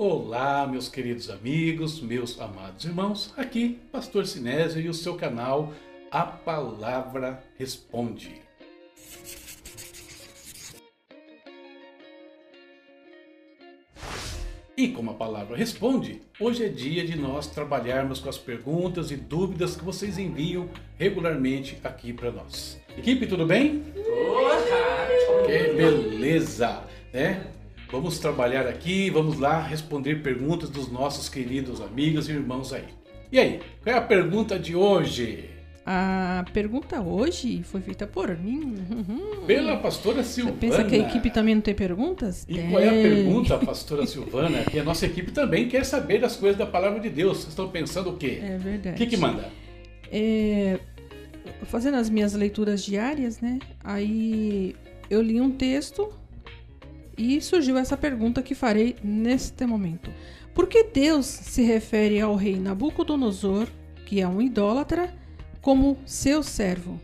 Olá, meus queridos amigos, meus amados irmãos, aqui Pastor Sinésio e o seu canal A Palavra Responde. E como a palavra responde, hoje é dia de nós trabalharmos com as perguntas e dúvidas que vocês enviam regularmente aqui para nós. Equipe, tudo bem? Olá! Que beleza, né? Vamos trabalhar aqui, vamos lá responder perguntas dos nossos queridos amigos e irmãos aí. E aí, qual é a pergunta de hoje? A pergunta hoje foi feita por mim. Uhum. Pela pastora Você Silvana. pensa que a equipe também não tem perguntas? E Tem. qual é a pergunta, pastora Silvana? Que a nossa equipe também quer saber das coisas da palavra de Deus. Vocês estão pensando o quê? É O verdade. que que manda? É, fazendo as minhas leituras diárias, né? Aí eu li um texto e surgiu essa pergunta que farei neste momento. Por que Deus se refere ao rei Nabucodonosor, que é um idólatra, como seu servo?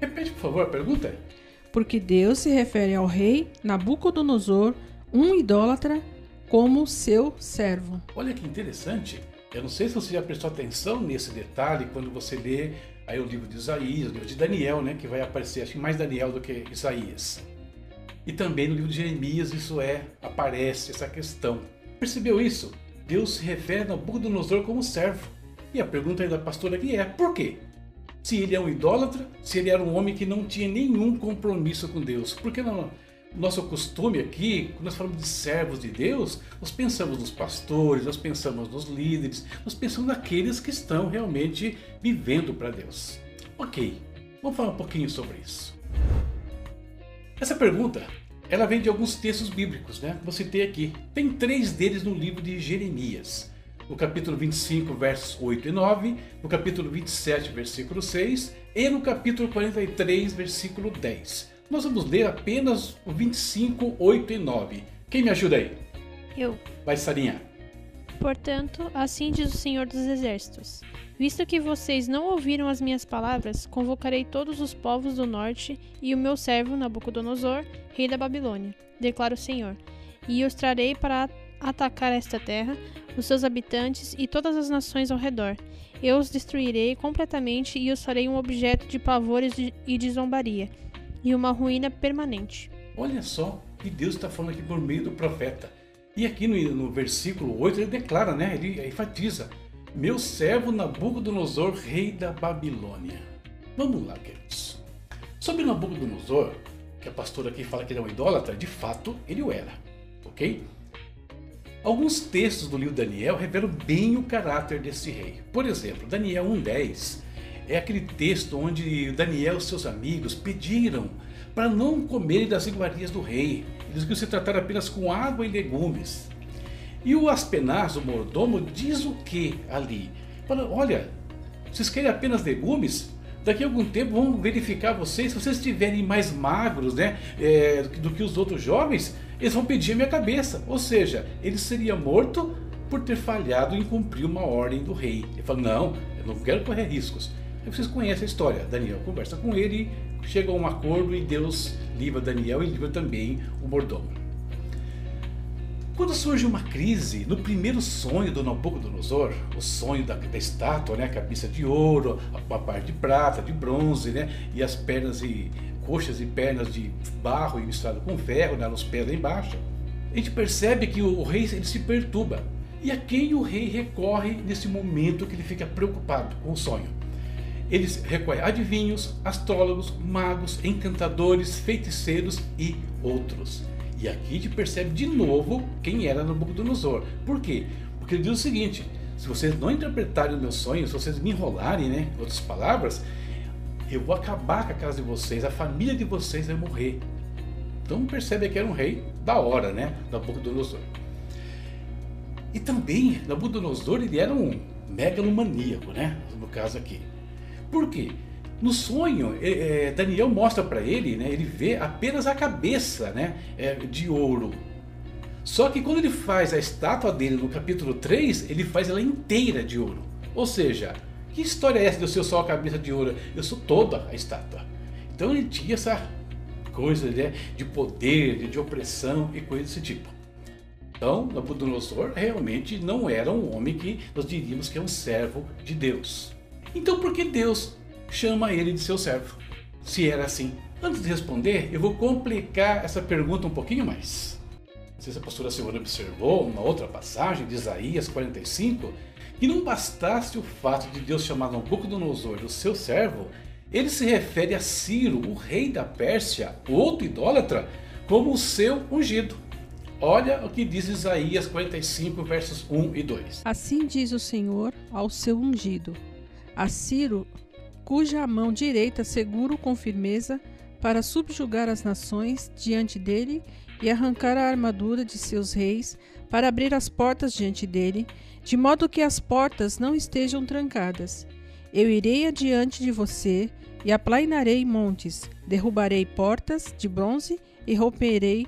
Repete, por favor, a pergunta. Porque Deus se refere ao rei Nabucodonosor, um idólatra, como seu servo. Olha que interessante. Eu não sei se você já prestou atenção nesse detalhe quando você lê aí o livro de Isaías, o livro de Daniel, né? Que vai aparecer, acho que mais Daniel do que Isaías. E também no livro de Jeremias isso é, aparece essa questão. Percebeu isso? Deus se refere a Nabucodonosor como servo. E a pergunta da pastora aqui é, por quê? Se ele é um idólatra, se ele era um homem que não tinha nenhum compromisso com Deus. Porque no nosso costume aqui, quando nós falamos de servos de Deus, nós pensamos nos pastores, nós pensamos nos líderes, nós pensamos naqueles que estão realmente vivendo para Deus. Ok, vamos falar um pouquinho sobre isso. Essa pergunta, ela vem de alguns textos bíblicos, né? Vou citei aqui. Tem três deles no livro de Jeremias. No capítulo 25, versos 8 e 9, no capítulo 27, versículo 6 e no capítulo 43, versículo 10. Nós vamos ler apenas o 25, 8 e 9. Quem me ajuda aí? Eu. Vai, Sarinha. Portanto, assim diz o Senhor dos Exércitos: Visto que vocês não ouviram as minhas palavras, convocarei todos os povos do norte e o meu servo Nabucodonosor, rei da Babilônia, declara o Senhor, e os trarei para atacar esta terra, os seus habitantes e todas as nações ao redor. Eu os destruirei completamente e os farei um objeto de pavores e de zombaria, e uma ruína permanente. Olha só que Deus está falando aqui por meio do profeta. E aqui no, no versículo 8 ele declara, né? Ele enfatiza: Meu servo Nabucodonosor, rei da Babilônia. Vamos lá, queridos. Sobre Nabucodonosor, que a pastora aqui fala que ele é um idólatra, de fato ele o era, ok? Alguns textos do livro Daniel revelam bem o caráter desse rei. Por exemplo, Daniel 1,10 é aquele texto onde Daniel e seus amigos pediram para não comerem das iguarias do rei. Queriam se tratar apenas com água e legumes. E o Aspenaz, o mordomo, diz o que ali? Fala, olha, vocês querem apenas legumes? Daqui a algum tempo vão verificar vocês, se vocês estiverem mais magros né, é, do que os outros jovens, eles vão pedir a minha cabeça. Ou seja, ele seria morto por ter falhado em cumprir uma ordem do rei. Ele fala, não, eu não quero correr riscos. Aí vocês conhecem a história. Daniel conversa com ele, chega a um acordo e Deus livra Daniel e livra também o mordomo. Quando surge uma crise, no primeiro sonho do Nabucodonosor, o sonho da, da estátua, né, a cabeça de ouro, a, a parte de prata, de bronze, né, e as pernas e coxas e pernas de barro e misturado com ferro, né, nos pés lá embaixo, a gente percebe que o, o rei ele se perturba. E a quem o rei recorre nesse momento que ele fica preocupado com o sonho? Eles recorrem a adivinhos, astrólogos, magos, encantadores, feiticeiros e outros. E aqui a gente percebe de novo quem era Nabucodonosor. Por quê? Porque ele diz o seguinte: se vocês não interpretarem os meus sonhos, se vocês me enrolarem, né, em outras palavras, eu vou acabar com a casa de vocês, a família de vocês vai morrer. Então percebe que era um rei da hora, né, Nabucodonosor. E também Nabucodonosor ele era um megalomaníaco, né, no caso aqui. Por quê? No sonho, é, Daniel mostra para ele, né, ele vê apenas a cabeça né, é, de ouro. Só que quando ele faz a estátua dele no capítulo 3, ele faz ela inteira de ouro. Ou seja, que história é essa de eu ser só a cabeça de ouro? Eu sou toda a estátua. Então ele tinha essa coisa né, de poder, de opressão e coisa desse tipo. Então, Nabucodonosor realmente não era um homem que nós diríamos que é um servo de Deus. Então, por que Deus chama ele de seu servo? Se era assim. Antes de responder, eu vou complicar essa pergunta um pouquinho mais. Não sei se a pastora Silvana observou uma outra passagem de Isaías 45, que não bastasse o fato de Deus chamar Nabucodonosor o seu servo, ele se refere a Ciro, o rei da Pérsia, outro idólatra, como o seu ungido. Olha o que diz Isaías 45, versos 1 e 2. Assim diz o Senhor ao seu ungido, a Ciro, cuja mão direita seguro com firmeza para subjugar as nações diante dele e arrancar a armadura de seus reis, para abrir as portas diante dele, de modo que as portas não estejam trancadas. Eu irei adiante de você e aplainarei montes, derrubarei portas de bronze e romperei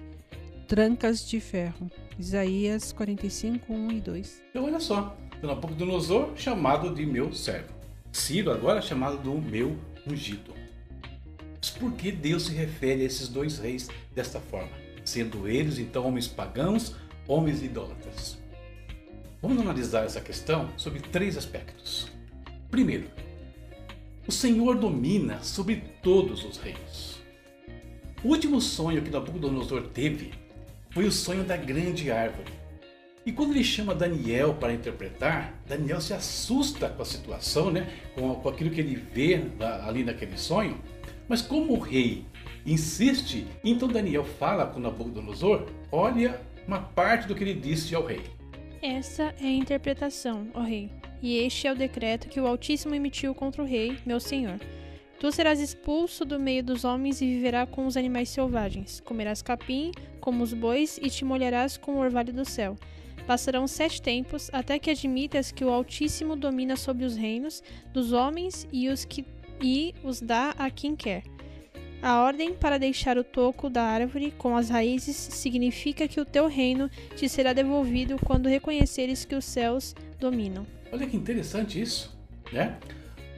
trancas de ferro. Isaías 45, 1 e 2. Então olha só, Nabucodonosor chamado de meu servo. Ciro agora chamado do meu ungido. Mas por que Deus se refere a esses dois reis desta forma? Sendo eles então homens pagãos, homens idólatras. Vamos analisar essa questão sobre três aspectos. Primeiro, o Senhor domina sobre todos os reinos. O último sonho que Nabucodonosor teve foi o sonho da grande árvore. E quando ele chama Daniel para interpretar, Daniel se assusta com a situação, né? com, com aquilo que ele vê ali naquele sonho. Mas como o rei insiste, então Daniel fala com Nabucodonosor, olha uma parte do que ele disse ao rei. Essa é a interpretação, ó rei, e este é o decreto que o Altíssimo emitiu contra o rei, meu senhor Tu serás expulso do meio dos homens e viverá com os animais selvagens. Comerás capim, como os bois, e te molharás com o orvalho do céu. Passarão sete tempos, até que admitas que o Altíssimo domina sobre os reinos dos homens e os, que, e os dá a quem quer. A ordem para deixar o toco da árvore com as raízes significa que o teu reino te será devolvido quando reconheceres que os céus dominam. Olha que interessante isso, né?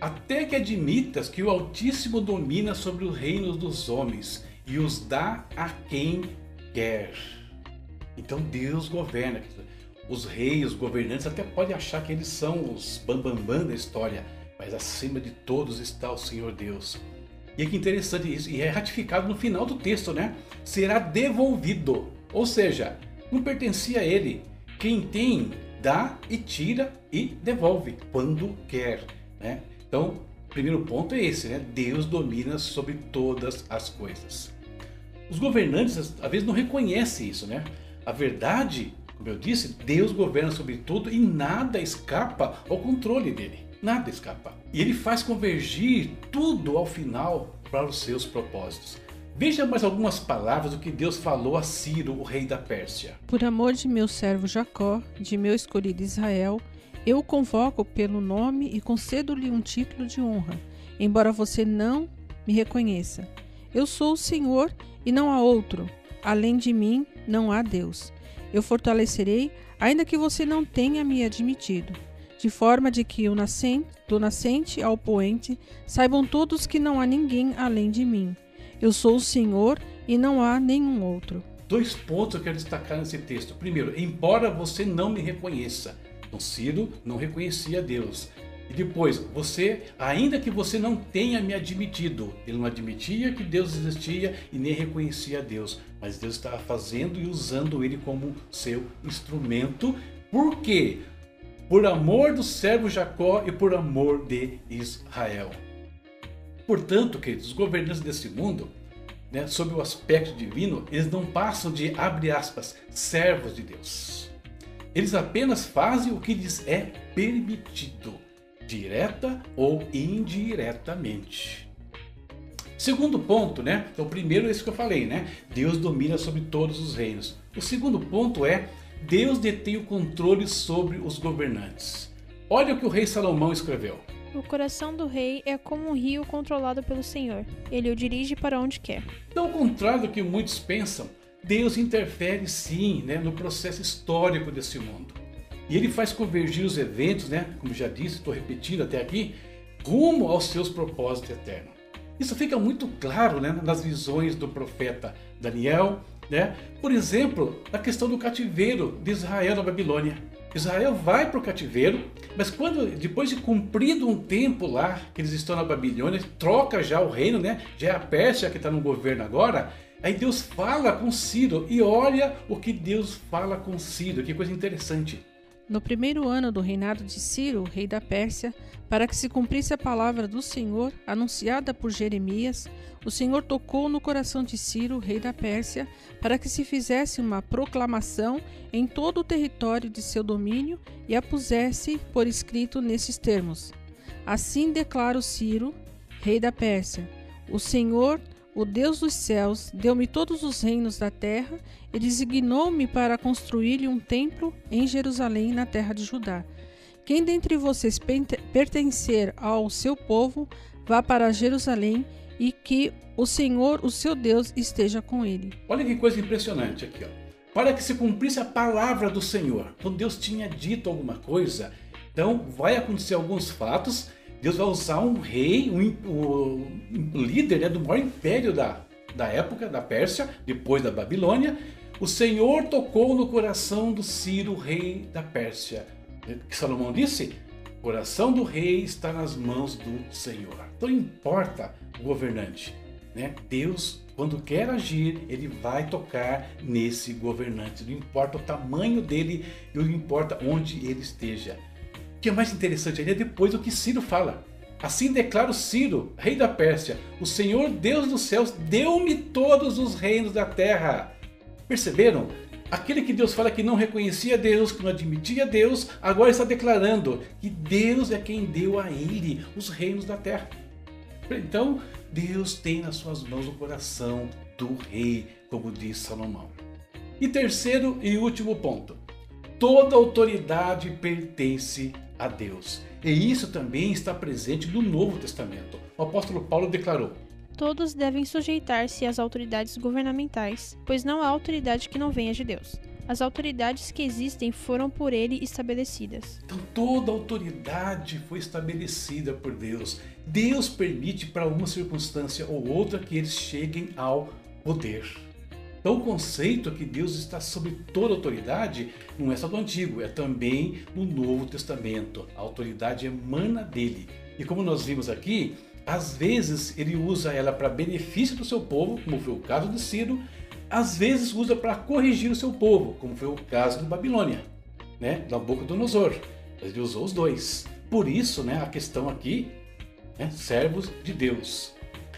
Até que admitas que o Altíssimo domina sobre os reinos dos homens e os dá a quem quer. Então Deus governa. Os reis, os governantes até podem achar que eles são os bambambam bam, bam da história, mas acima de todos está o Senhor Deus. E é que interessante isso, e é ratificado no final do texto, né? Será devolvido, ou seja, não pertencia a ele. Quem tem, dá e tira e devolve quando quer, né? Então, primeiro ponto é esse, né? Deus domina sobre todas as coisas. Os governantes às vezes não reconhecem isso, né? A verdade, como eu disse, Deus governa sobre tudo e nada escapa ao controle dele. Nada escapa. E ele faz convergir tudo ao final para os seus propósitos. Veja mais algumas palavras do que Deus falou a Ciro, o rei da Pérsia. Por amor de meu servo Jacó, de meu escolhido Israel, eu o convoco pelo nome e concedo-lhe um título de honra, embora você não me reconheça. Eu sou o Senhor e não há outro. Além de mim, não há Deus. Eu fortalecerei, ainda que você não tenha me admitido, de forma de que o nascente, do nascente ao poente saibam todos que não há ninguém além de mim. Eu sou o Senhor e não há nenhum outro. Dois pontos eu quero destacar nesse texto. Primeiro, embora você não me reconheça, então Ciro não reconhecia Deus. E depois, você, ainda que você não tenha me admitido, ele não admitia que Deus existia e nem reconhecia Deus, mas Deus estava fazendo e usando ele como seu instrumento. Por quê? Por amor do servo Jacó e por amor de Israel. Portanto, queridos, os governantes desse mundo, né, sob o aspecto divino, eles não passam de, abre aspas, servos de Deus. Eles apenas fazem o que lhes é permitido, direta ou indiretamente. Segundo ponto, né? Então, primeiro esse que eu falei, né? Deus domina sobre todos os reinos. O segundo ponto é Deus detém o controle sobre os governantes. Olha o que o rei Salomão escreveu. O coração do rei é como um rio controlado pelo Senhor. Ele o dirige para onde quer. Então, ao contrário do que muitos pensam, Deus interfere sim né, no processo histórico desse mundo. E ele faz convergir os eventos, né, como já disse, estou repetindo até aqui, rumo aos seus propósitos eternos. Isso fica muito claro né, nas visões do profeta Daniel Né? Por exemplo, na questão do cativeiro de Israel na Babilônia. Israel vai para o cativeiro, mas quando depois de cumprido um tempo lá que eles estão na Babilônia, troca já o reino, né? Já é a Pérsia que está no governo agora. Aí Deus fala com Ciro e olha o que Deus fala com Ciro, que coisa interessante. No primeiro ano do reinado de Ciro, rei da Pérsia, para que se cumprisse a palavra do Senhor, anunciada por Jeremias, o Senhor tocou no coração de Ciro, rei da Pérsia, para que se fizesse uma proclamação em todo o território de seu domínio e a pusesse por escrito nesses termos: Assim declara Ciro, rei da Pérsia: O Senhor, o Deus dos céus, deu-me todos os reinos da terra e designou-me para construir-lhe um templo em Jerusalém, na terra de Judá. Quem dentre vocês pertencer ao seu povo, vá para Jerusalém e que o Senhor, o seu Deus, esteja com ele. Olha que coisa impressionante aqui, ó. Para que se cumprisse a palavra do Senhor. Então Deus tinha dito alguma coisa. Então vai acontecer alguns fatos. Deus vai usar um rei, um, um líder né, do maior império da, da época, da Pérsia, depois da Babilônia. O Senhor tocou no coração do Ciro, rei da Pérsia. Que Salomão disse: o coração do rei está nas mãos do Senhor. Então importa o governante. Né? Deus, quando quer agir, ele vai tocar nesse governante. Não importa o tamanho dele, não importa onde ele esteja. Que é mais interessante ainda é depois o que Ciro fala. Assim declara o Ciro, rei da Pérsia: O Senhor Deus dos céus deu-me todos os reinos da terra. Perceberam? Aquele que Deus fala que não reconhecia Deus, que não admitia Deus, agora está declarando que Deus é quem deu a ele os reinos da terra. Então, Deus tem nas suas mãos o coração do rei, como diz Salomão. E terceiro e último ponto: toda autoridade pertence a Deus. E isso também está presente no Novo Testamento. O apóstolo Paulo declarou: Todos devem sujeitar-se às autoridades governamentais, pois não há autoridade que não venha de Deus. As autoridades que existem foram por ele estabelecidas. Então toda autoridade foi estabelecida por Deus. Deus permite para uma circunstância ou outra que eles cheguem ao poder. Então o conceito que Deus está sobre toda autoridade não é só do Antigo, é também no Novo Testamento. A autoridade emana dele. E como nós vimos aqui, às vezes ele usa ela para benefício do seu povo, como foi o caso de Ciro, às vezes usa para corrigir o seu povo, como foi o caso de Babilônia, né, da boca do Nosor. Ele usou os dois. Por isso, né, a questão aqui, né, servos de Deus.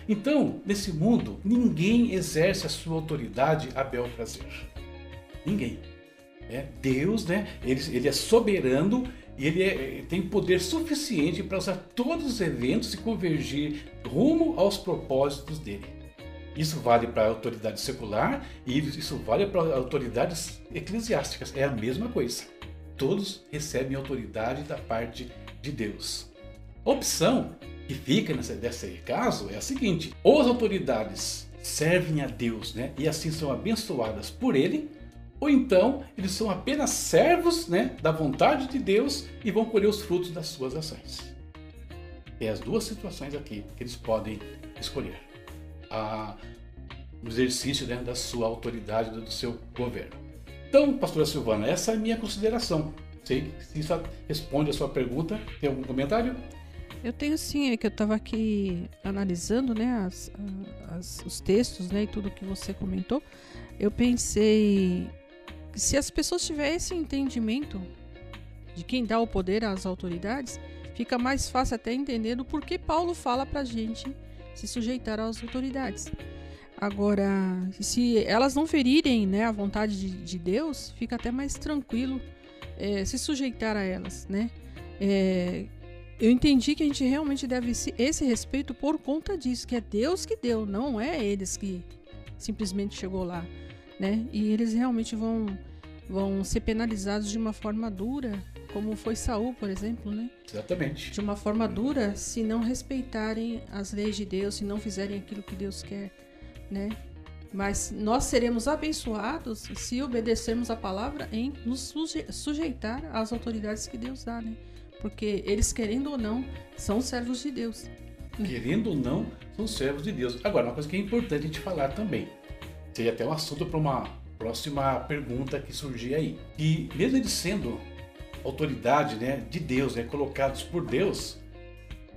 Então, nesse mundo, ninguém exerce a sua autoridade a bel prazer. Ninguém. É, Deus, né, ele, ele é soberano e ele é, tem poder suficiente para usar todos os eventos e convergir rumo aos propósitos dele. Isso vale para a autoridade secular e isso vale para autoridades eclesiásticas. É a mesma coisa. Todos recebem autoridade da parte de Deus. Opção que fica nesse, nesse caso é a seguinte: ou as autoridades servem a Deus né, e assim são abençoadas por Ele, ou então eles são apenas servos né, da vontade de Deus e vão colher os frutos das suas ações. É as duas situações aqui que eles podem escolher a, o exercício né, da sua autoridade, do seu governo. Então, pastora Silvana, essa é a minha consideração. Sei se isso responde a sua pergunta. Tem algum comentário? Eu tenho sim, é que eu estava aqui analisando né, as, as, os textos né, e tudo que você comentou. Eu pensei que se as pessoas tiverem esse entendimento de quem dá o poder às autoridades, fica mais fácil até entender do porquê Paulo fala para a gente se sujeitar às autoridades. Agora, se elas não ferirem né, a vontade de, de Deus, fica até mais tranquilo é, se sujeitar a elas, né? É, eu entendi que a gente realmente deve esse respeito por conta disso, que é Deus que deu, não é eles que simplesmente chegou lá, né? E eles realmente vão vão ser penalizados de uma forma dura como foi Saul, por exemplo, né? Exatamente. De uma forma dura, se não respeitarem as leis de Deus, se não fizerem aquilo que Deus quer, né? Mas nós seremos abençoados se obedecermos a palavra em nos sujeitar às autoridades que Deus dá, né? Porque eles, querendo ou não, são servos de Deus. Querendo ou não, são servos de Deus. Agora, uma coisa que é importante a gente falar também. seria até um assunto para uma próxima pergunta que surgir aí. E mesmo eles sendo autoridade né, de Deus, né, colocados por Deus,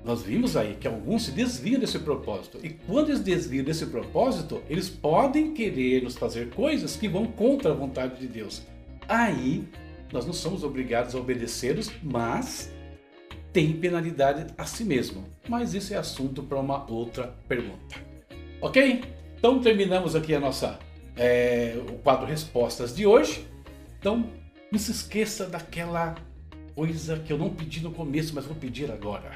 nós vimos aí que alguns se desviam desse propósito. E quando eles desviam desse propósito, eles podem querer nos fazer coisas que vão contra a vontade de Deus. Aí nós não somos obrigados a obedecê-los, mas tem penalidade a si mesmo. Mas isso é assunto para uma outra pergunta. Ok? Então terminamos aqui a nossa é, o quadro respostas de hoje. Então não se esqueça daquela coisa que eu não pedi no começo, mas vou pedir agora.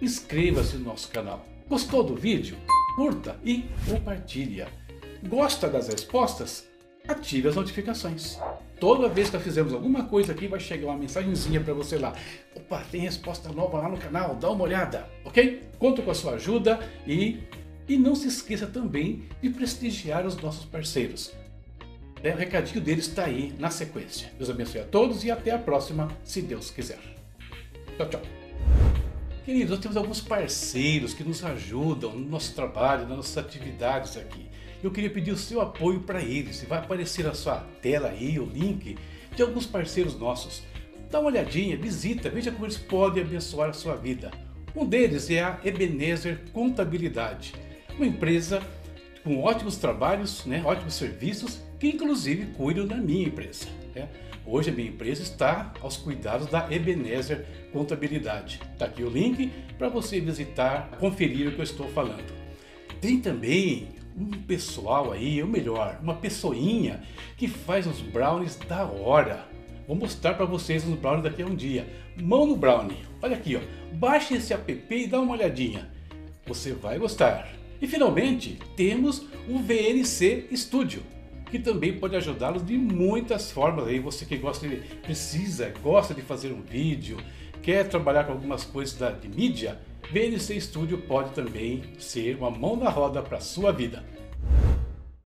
Inscreva-se no nosso canal. Gostou do vídeo? Curta e compartilha. Gosta das respostas? Ative as notificações. Toda vez que fizermos alguma coisa aqui, vai chegar uma mensagenzinha para você lá. Opa, tem resposta nova lá no canal, dá uma olhada, ok? Conto com a sua ajuda e, e não se esqueça também de prestigiar os nossos parceiros. É, o recadinho deles está aí na sequência. Deus abençoe a todos e até a próxima, se Deus quiser. Tchau, tchau. Queridos, nós temos alguns parceiros que nos ajudam no nosso trabalho, nas nossas atividades aqui eu queria pedir o seu apoio para eles. Vai aparecer na sua tela aí o link de alguns parceiros nossos. Dá uma olhadinha, visita, veja como eles podem abençoar a sua vida. Um deles é a Ebenezer Contabilidade, uma empresa com ótimos trabalhos, né, ótimos serviços, que inclusive cuidam da minha empresa. Né? Hoje a minha empresa está aos cuidados da Ebenezer Contabilidade. Está aqui o link para você visitar, conferir o que eu estou falando. Tem também um pessoal aí, ou melhor, uma pessoinha que faz uns brownies da hora. Vou mostrar para vocês os brownies daqui a um dia. Mão no brownie. Olha aqui, ó. Baixe esse app e dá uma olhadinha. Você vai gostar. E finalmente, temos o VNC Studio, que também pode ajudá-los de muitas formas. Aí você que gosta de, precisa, gosta de fazer um vídeo, quer trabalhar com algumas coisas da, de mídia, VNC Studio pode também ser uma mão na roda para sua vida.